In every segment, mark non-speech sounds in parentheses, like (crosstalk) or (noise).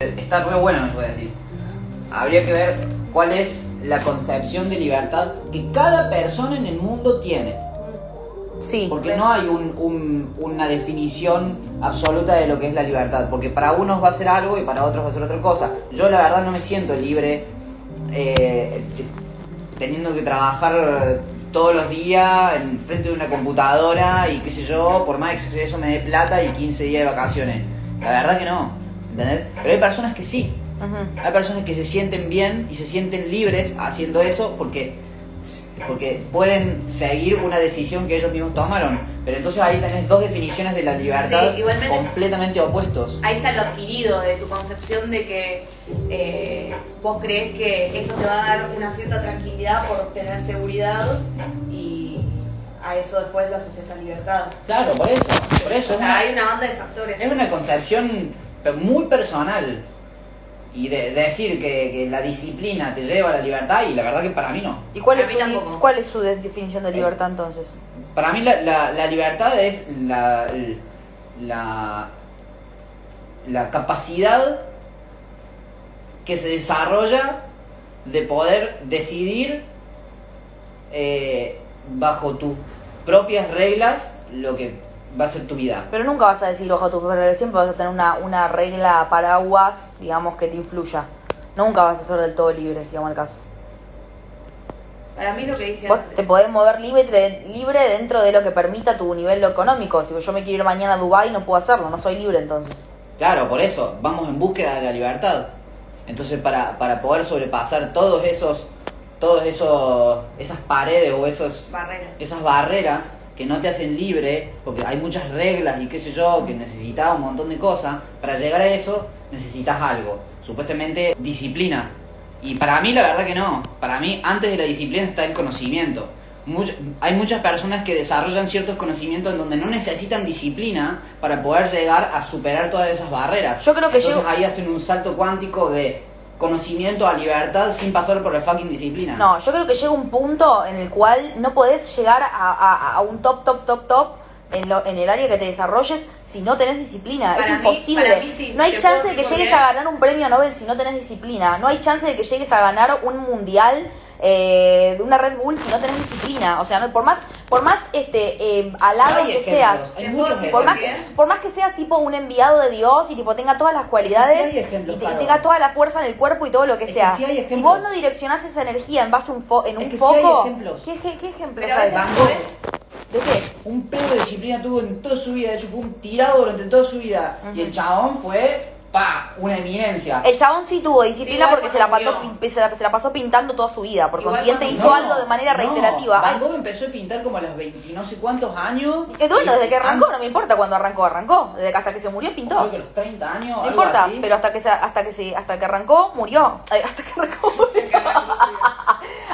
Está re bueno eso que decís. Habría que ver cuál es la concepción de libertad que cada persona en el mundo tiene. Sí. Porque no hay un- un- una definición absoluta de lo que es la libertad. Porque para unos va a ser algo y para otros va a ser otra cosa. Yo la verdad no me siento libre eh, teniendo que trabajar todos los días en frente de una computadora y qué sé yo, por más que eso me dé plata y 15 días de vacaciones. La verdad que no. ¿Entendés? Pero hay personas que sí. Hay personas que se sienten bien y se sienten libres haciendo eso porque, porque pueden seguir una decisión que ellos mismos tomaron. Pero entonces ahí tenés dos definiciones de la libertad Sí, completamente opuestos. Ahí está lo adquirido de tu concepción de que eh, vos crees que eso te va a dar una cierta tranquilidad por tener seguridad y a eso después lo asocias a libertad. Claro, por eso. Por eso O es sea, una, hay una banda de factores. es una concepción muy personal. Y de, decir que, que la disciplina te lleva a la libertad, y la verdad que para mí no. ¿Y cuál es, su, cuál es su de- definición de libertad entonces? Para mí la, la- la libertad es la, la, la capacidad que se desarrolla de poder decidir eh, bajo tus propias reglas lo que va a ser tu vida. Pero nunca vas a decir bajo tu regla, siempre vas a tener una, una regla paraguas, digamos, que te influya. Nunca vas a ser del todo libre, si vamos al caso. Para mí lo que dije Vos antes. te podés mover libre, libre dentro de lo que permita tu nivel económico. Si yo me quiero ir mañana a Dubái, no puedo hacerlo, no soy libre entonces. Claro, por eso, vamos en búsqueda de la libertad. Entonces, para, para poder sobrepasar todos esos, todos esos, esas paredes o esos, Barreras. esas barreras que no te hacen libre, porque hay muchas reglas y qué sé yo, que necesitas un montón de cosas, para llegar a eso necesitas algo, supuestamente disciplina. Y para mí la verdad que no, para mí antes de la disciplina está el conocimiento. Much- hay muchas personas que desarrollan ciertos conocimientos en donde no necesitan disciplina para poder llegar a superar todas esas barreras. Yo creo que Entonces yo- ahí hacen un salto cuántico de conocimiento a libertad sin pasar por la fucking disciplina. No, yo creo que llega un punto en el cual no podés llegar a, a- a un top, top, top, top en, lo, en el área que te desarrolles si no tenés disciplina. Para es mí- imposible. para mí sí, no hay chance de que llegues a ganar un premio Nobel si no tenés disciplina. No hay chance de que llegues a ganar un mundial eh, de una Red Bull si no tenés disciplina. O sea, no- por más, por más este eh, alado que seas. hay muchos Por más, que, por más que seas tipo un enviado de Dios y tipo tenga todas las cualidades sí hay ejemplos, y, te- y claro. tenga toda la fuerza en el cuerpo y todo lo que Es que sea. sí si vos no direccionás esa energía en base a un fo- en Es un que foco. ¿qué, qué, qué podés- ¿De qué? Un pedo de disciplina tuvo en toda su vida, de hecho fue un tirado durante toda su vida. Y el chabón fue, pa, una eminencia. El chabón sí tuvo disciplina porque se la, pasó, se, la, se la pasó pintando toda su vida. Por consiguiente hizo No, algo de manera no. reiterativa. Van Gogh empezó a pintar como a los 20 no sé cuántos años. Eh, bueno, desde que arrancó, An- no me importa cuando arrancó, arrancó. Desde que hasta que se murió pintó. Creo que a los 30 años, No algo importa, así. pero hasta que se, hasta que se, hasta que arrancó, murió. (laughs) Ay, hasta que arrancó, murió.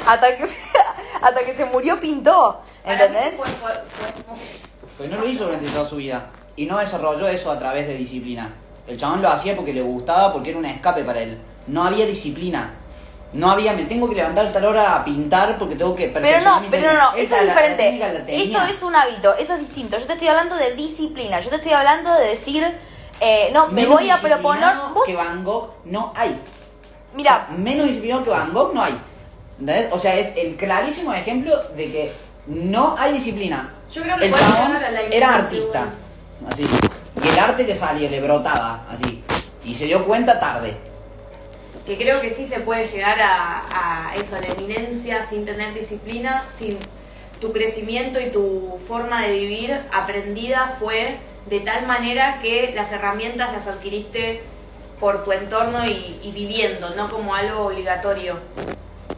hasta que (laughs) hasta que se murió pintó. ¿Entendés? fue- fue- fue- Pero no lo hizo durante toda su vida. Y no desarrolló eso a través de disciplina. El chabón lo hacía porque le gustaba, porque era un escape para él. No había disciplina. No había, me tengo que levantar a tal hora a pintar porque tengo que Pero no, mi pero no, técnica. no, eso es la- la diferente. técnica la. Eso es un hábito, eso es distinto. Yo te estoy hablando de disciplina. Yo te estoy hablando de decir, eh, no, me Menos voy a proponer. Vos, que Van Gogh no hay. mira, menos disciplinado que Van Gogh no hay. ¿Entendés? O sea, es el clarísimo ejemplo de que no hay disciplina. Yo creo que el chabón era artista. Así. Y el arte le salía, le brotaba, así. Y se dio cuenta tarde. que creo que sí se puede llegar a, a eso, a la eminencia sin tener disciplina, sin tu crecimiento y tu forma de vivir aprendida fue de tal manera que las herramientas las adquiriste por tu entorno y, y viviendo, no como algo obligatorio.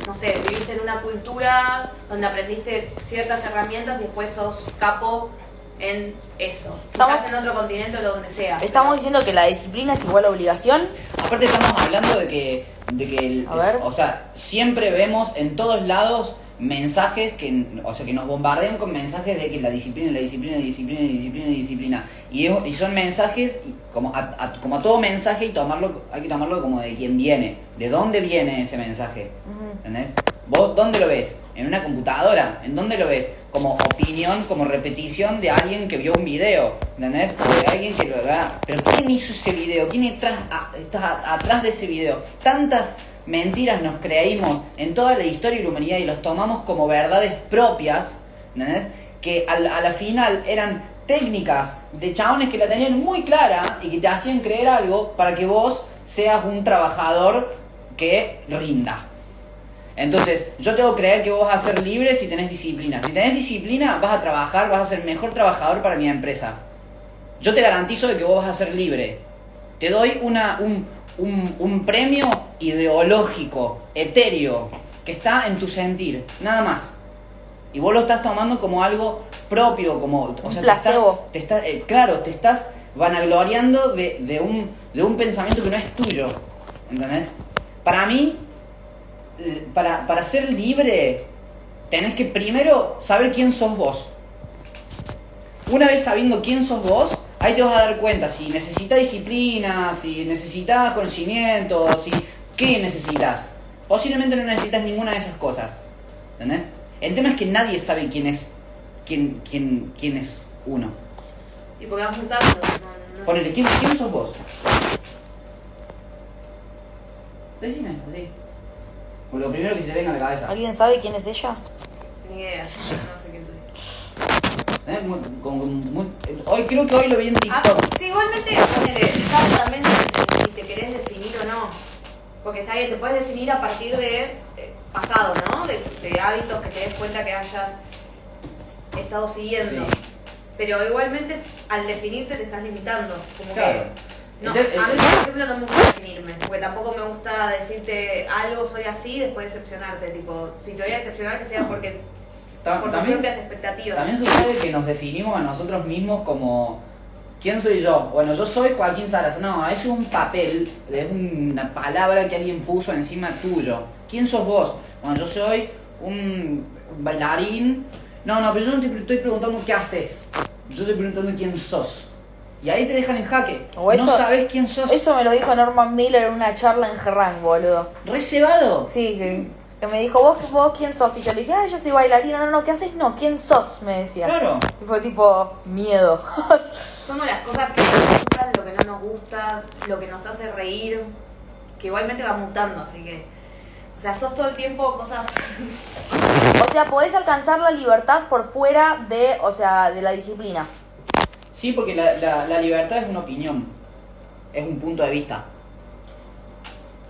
No sé, viviste en una cultura donde aprendiste ciertas herramientas y después sos capo en eso. Quizás Estamos- en otro continente o donde sea. estamos diciendo que la disciplina es igual a obligación. Aparte estamos hablando de que, de que el- A ver. o sea, siempre vemos en todos lados mensajes que, o sea, que nos bombardean con mensajes de que la disciplina, la disciplina, la disciplina, la disciplina, la disciplina. Y, es- y son mensajes, y como a, a- como a todo mensaje, y tomarlo, hay que tomarlo como de quién viene, de dónde viene ese mensaje. ¿Entendés? ¿Vos dónde lo ves? ¿En una computadora? ¿En dónde lo ves? Como opinión, como repetición de alguien que vio un video, ¿entendés? O de alguien que lo vea. Pero ¿quién hizo ese video? ¿Quién está, atrás de ese video? Tantas mentiras nos creímos en toda la historia de la humanidad y los tomamos como verdades propias, ¿entendés? Que a la final eran técnicas de chabones que la tenían muy clara y que te hacían creer algo para que vos seas un trabajador que rinda. Entonces, yo tengo que creer que vos vas a ser libre si tenés disciplina. Si tenés disciplina, vas a trabajar, vas a ser mejor trabajador para mi empresa. Yo te garantizo de que vos vas a ser libre. Te doy una, un, un- un premio ideológico, etéreo, que está en tu sentir, nada más. Y vos lo estás tomando como algo propio, como... O sea, te estás- placebo. te estás- eh, claro, te estás vanagloriando de, de, un, de un pensamiento que no es tuyo. ¿Entendés? Para mí, para, para ser libre, tenés que primero saber quién sos vos. Una vez sabiendo quién sos vos, ahí te vas a dar cuenta si necesitas disciplina, si necesitas conocimiento, si qué necesitas. Posiblemente no necesitas ninguna de esas cosas. ¿Entendés? El tema es que nadie sabe quién es quién, quién, quién es uno. Y porque vas mutando. No, no- Ponele, ¿quién, quién sos vos? Decime, sí. Lo primero que se te venga a la cabeza. ¿Alguien sabe quién es ella? Ni idea. No sé quién soy. ¿Eh? Muy- con- con- muy- hoy creo que hoy lo vi en Ah, TikTok. sí, igualmente, ponele, está también si te querés definir o no. Porque está bien, te puedes definir a partir de eh, pasado, ¿no? De, de hábitos que te des cuenta que hayas estado siguiendo. Sí. Pero igualmente al definirte te estás limitando. Como Claro. que. No, Entonces, a mí, por ejemplo, no me gusta definirme, porque tampoco me gusta decirte algo, soy así, después decepcionarte. Tipo, si te voy a decepcionar, que sea porque Ta- por tus también, propias expectativas. también sucede que nos definimos a nosotros mismos como ¿Quién soy yo? Bueno, yo soy Joaquín Saras. No, es un papel, es una palabra que alguien puso encima tuyo. ¿Quién sos vos? Bueno, yo soy un bailarín. No, no, pero yo no te estoy preguntando qué haces. Yo te estoy preguntando quién sos. Y ahí te dejan en jaque. O eso- no sabes quién sos. Eso me lo dijo Norman Miller en una charla en Gerrang, boludo. Reservado. Sí, que, que me dijo, ¿Vos, ¿vos quién sos? Y yo le dije, ah, yo soy bailarina. No, no, ¿qué haces? No, ¿quién sos? Me decía. Claro. Y fue tipo, miedo. (laughs) Somos las cosas que nos gustan, lo que no nos gusta, lo que nos hace reír, que igualmente va mutando, así que. O sea, sos todo el tiempo cosas. o sea, podés alcanzar la libertad por fuera de, o sea, de la disciplina. Sí, porque la, la, la libertad es una opinión. Es un punto de vista.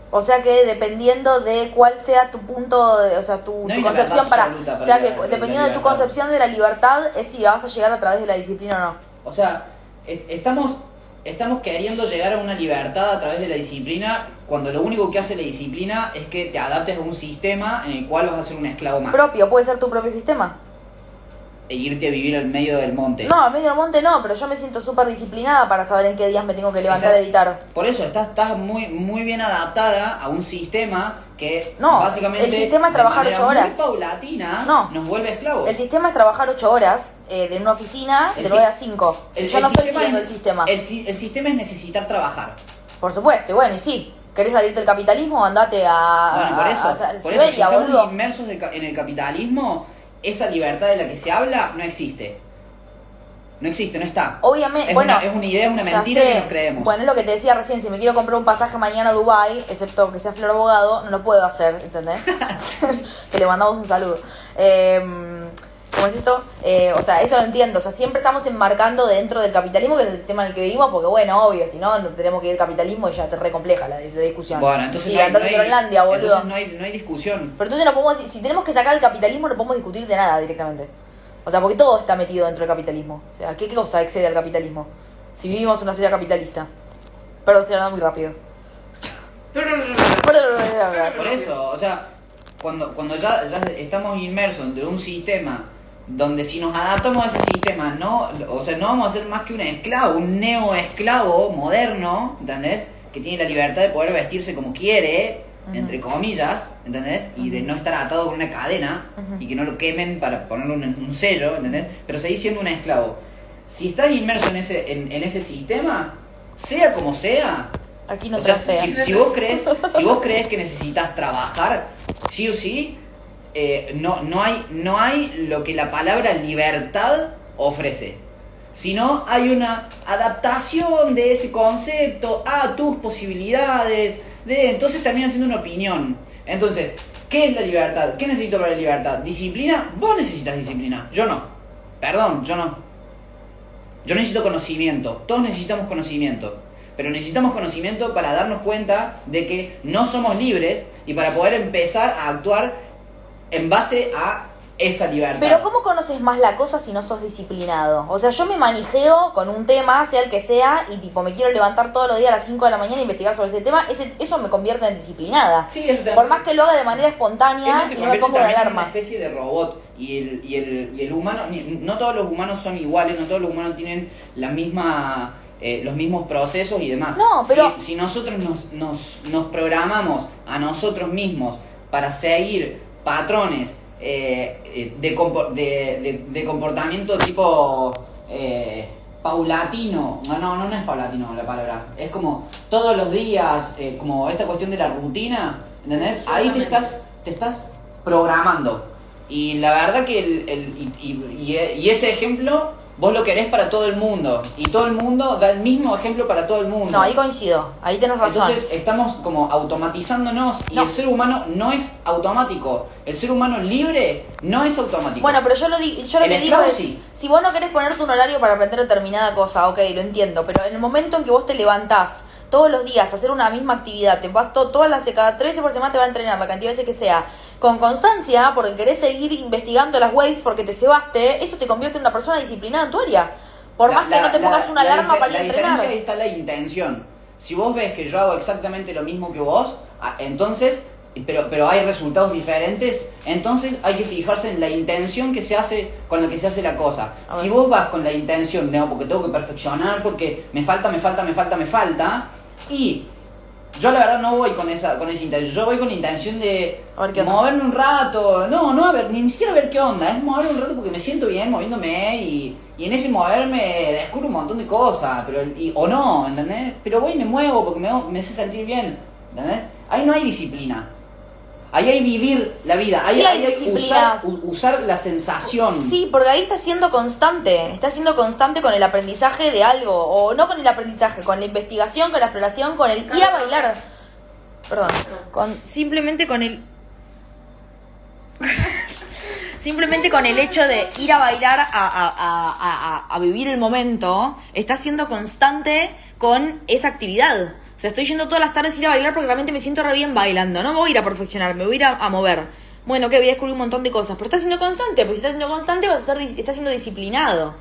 O sea que dependiendo de cuál sea tu punto, de- o sea, tu, No concepción para, o sea que la dependiendo de tu concepción de la libertad es si vas a llegar a través de la disciplina o no. O sea, es- estamos, estamos queriendo llegar a una libertad a través de la disciplina cuando lo único que hace la disciplina es que te adaptes a un sistema en el cual vas a ser un esclavo más. Propio, puede ser tu propio sistema. E irte a vivir al medio del monte. No, al medio del monte no, pero yo me siento súper disciplinada para saber en qué días me tengo que levantar a editar. Por eso estás, estás muy, muy bien adaptada a un sistema que No, básicamente el sistema es trabajar ocho horas. Muy paulatina No. nos vuelve esclavos. El sistema es trabajar 8 horas eh, de una oficina El de si- 9 a 5. El- yo el no estoy siguiendo es- el sistema. El, si- el sistema es necesitar trabajar. Por supuesto, y bueno, y sí. ¿Querés salirte del capitalismo? Andate a, Bueno, por eso, a- a por eso si estamos boludo. inmersos en el capitalismo, esa libertad de la que se habla no existe. No existe, no está. Obviamente, Es bueno, una- es una idea, es una mentira que nos creemos. Bueno, es lo que te decía recién, si me quiero comprar un pasaje mañana a Dubai, excepto que sea Flor Abogado, no lo puedo hacer, ¿entendés? (laughs) (laughs) que le mandamos un saludo. Eh, ¿Cómo es esto? Eh, o sea, eso lo entiendo. O sea, siempre estamos enmarcando dentro del capitalismo, que es el sistema en el que vivimos, porque bueno, obvio, si no, no tenemos que ir al capitalismo y ya te re compleja la, la discusión. Bueno, entonces sí, no hay, no hay- Groenlandia, boludo. entonces no hay, no hay discusión. Pero entonces no podemos, si tenemos que sacar el capitalismo, no podemos discutir de nada directamente. O sea, porque todo está metido dentro del capitalismo. O sea, ¿qué, qué cosa excede al capitalismo? Si vivimos en una sociedad capitalista. Perdón, estoy hablando muy rápido. Por eso, o sea, cuando, cuando ya, ya estamos inmersos dentro de un sistema donde si nos adaptamos a ese sistema, no, o sea, no vamos a ser más que un esclavo, un neo-esclavo moderno, ¿entendés? Que tiene la libertad de poder vestirse como quiere, entre comillas, ¿entendés? Y de no estar atado con una cadena y que no lo quemen para ponerle un, un sello, ¿entendés? Pero seguís siendo un esclavo. Si estás inmerso en ese, en, en ese sistema, sea como sea, Aquí no o sea, si, si vos crees, si vos crees que necesitas trabajar, sí o sí, eh, no, no, hay, no hay lo que la palabra libertad ofrece, sino hay una adaptación de ese concepto a tus posibilidades, de entonces también haciendo una opinión. Entonces, ¿qué es la libertad? ¿Qué necesito para la libertad? ¿Disciplina? Vos necesitas disciplina, yo no. Perdón, yo no. Yo necesito conocimiento, todos necesitamos conocimiento, pero necesitamos conocimiento para darnos cuenta de que no somos libres y para poder empezar a actuar en base a esa libertad. Pero ¿cómo conoces más la cosa si no sos disciplinado? O sea, yo me manijeo con un tema, sea el que sea, y tipo me quiero levantar todos los días a las 5 de la mañana e investigar sobre ese tema, ese, eso me convierte en disciplinada. Sí, eso te- Por más que lo haga de manera espontánea y no me pongo en alarma. una especie de robot y el, y el, y el humano, no todos los humanos son iguales, no todos los humanos tienen la misma, eh, los mismos procesos y demás. No, pero- Si, si nosotros nos, nos, nos programamos a nosotros mismos para seguir patrones eh, eh, de, de, de- comportamiento tipo eh, paulatino, no, no, no, no es paulatino la palabra, es como todos los días, eh, como esta cuestión de la rutina, ¿entendés? Ahí te estás, te estás programando. Y la verdad que el, el- y, y- y- y ese ejemplo vos lo querés para todo el mundo. Y todo el mundo da el mismo ejemplo para todo el mundo. No, ahí coincido, ahí tenés razón. Entonces estamos como automatizándonos y No. el ser humano no es automático. El ser humano libre no es automático. Bueno, pero yo lo, di- yo lo El que digo es, sí. si vos no querés ponerte un horario para aprender determinada cosa, ok, lo entiendo, pero en el momento en que vos te levantás todos los días a hacer una misma actividad, te vas to- todas las, cada tres veces por semana te va a entrenar la cantidad de veces que sea, con constancia, porque querés seguir investigando las waves porque te cebaste, eso te convierte en una persona disciplinada en tu área. Por La- más que la- no te la- pongas una la alarma para ir a La entrenar. diferencia ahí está la intención. Si vos ves que yo hago exactamente lo mismo que vos, ah, entonces, pero, pero hay resultados diferentes, entonces hay que fijarse en la intención que se hace con la que se hace la cosa. Si vos vas con la intención, no, porque tengo que perfeccionar, porque me falta, me falta, me falta, me falta, y yo la verdad no voy con esa, con esa intención, yo voy con la intención de A ver qué moverme un rato, no, no a ver, ni siquiera a ver qué onda, es moverme un rato porque me siento bien moviéndome y, y en ese moverme descubro un montón de cosas, pero y- o no, ¿entendés? Pero voy y me muevo porque me, me hace sentir bien, ¿entendés? Ahí no hay disciplina. Ahí hay vivir la vida, ahí, Sí hay ahí hay disciplina. usar, usar la sensación. Sí, porque ahí estás siendo constante, estás siendo constante con el aprendizaje de algo, o no con el aprendizaje, con la investigación, con la exploración, con el ir a bailar. Perdón, con simplemente con el (laughs) simplemente con el hecho de ir a bailar a, a- a- a- vivir el momento, estás siendo constante con esa actividad. O sea, estoy yendo todas las tardes a ir a bailar porque realmente me siento re bien bailando. No me voy a ir a perfeccionar, me voy a ir a, mover. Bueno, que voy a descubrir un montón de cosas. Pero estás siendo constante, porque si estás siendo constante vas a ser, estás siendo disciplinado.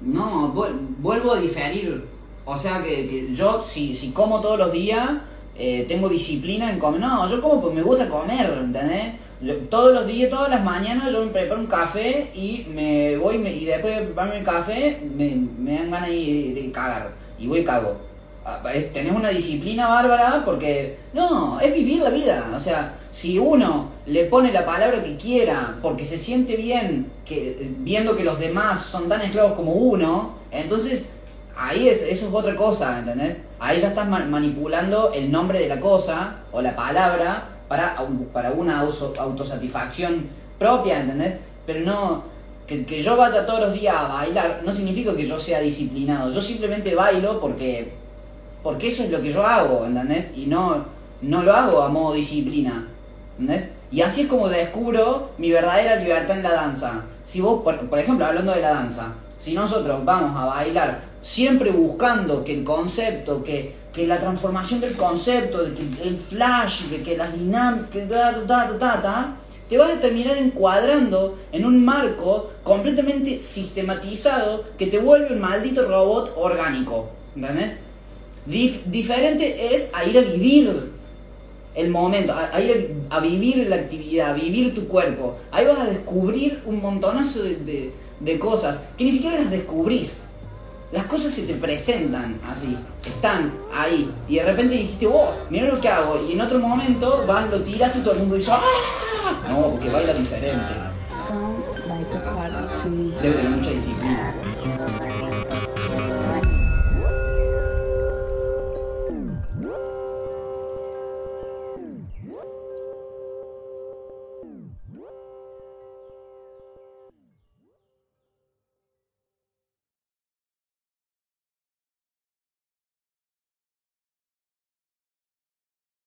No, vuel- vuelvo a diferir. O sea que, que yo, si, si como todos los días, eh, tengo disciplina en comer. No, yo como porque me gusta comer, ¿entendés? Yo- todos los días, todas las mañanas, yo me preparo un café y me voy y después de prepararme el café, me, me dan ganas de, de cagar. Y voy cago. Ah, Tenés una disciplina bárbara porque, no, es vivir la vida. O sea, si uno le pone la palabra que quiera porque se siente bien que, viendo que los demás son tan esclavos como uno, entonces ahí es, eso es otra cosa, ¿entendés? Ahí ya estás ma- manipulando el nombre de la cosa o la palabra para, para una autosatisfacción propia, ¿entendés? Pero no, que, que yo vaya todos los días a bailar no significa que yo sea disciplinado. Yo simplemente bailo porque, porque eso es lo que yo hago, ¿entendés? Y no, no lo hago a modo disciplina, ¿entendés? Y así es como descubro mi verdadera libertad en la danza. Si vos, por, por ejemplo, hablando de la danza, si nosotros vamos a bailar siempre buscando que el concepto, que, que la transformación del concepto, que el flash, de que las dinámicas, que ta, ta, ta, ta, te vas a terminar encuadrando en un marco completamente sistematizado que te vuelve un maldito robot orgánico. ¿Entendés? Dif- diferente es a ir a vivir el momento, a, ir a, a vivir la actividad, a vivir tu cuerpo. Ahí vas a descubrir un montonazo de, de- de cosas que ni siquiera las descubrís. Las cosas se te presentan así, están ahí. Y de repente dijiste, oh, mira lo que hago. Y en otro momento vas, lo tiraste y todo el mundo dice, ¡ah! No, porque baila diferente. Debe tener mucha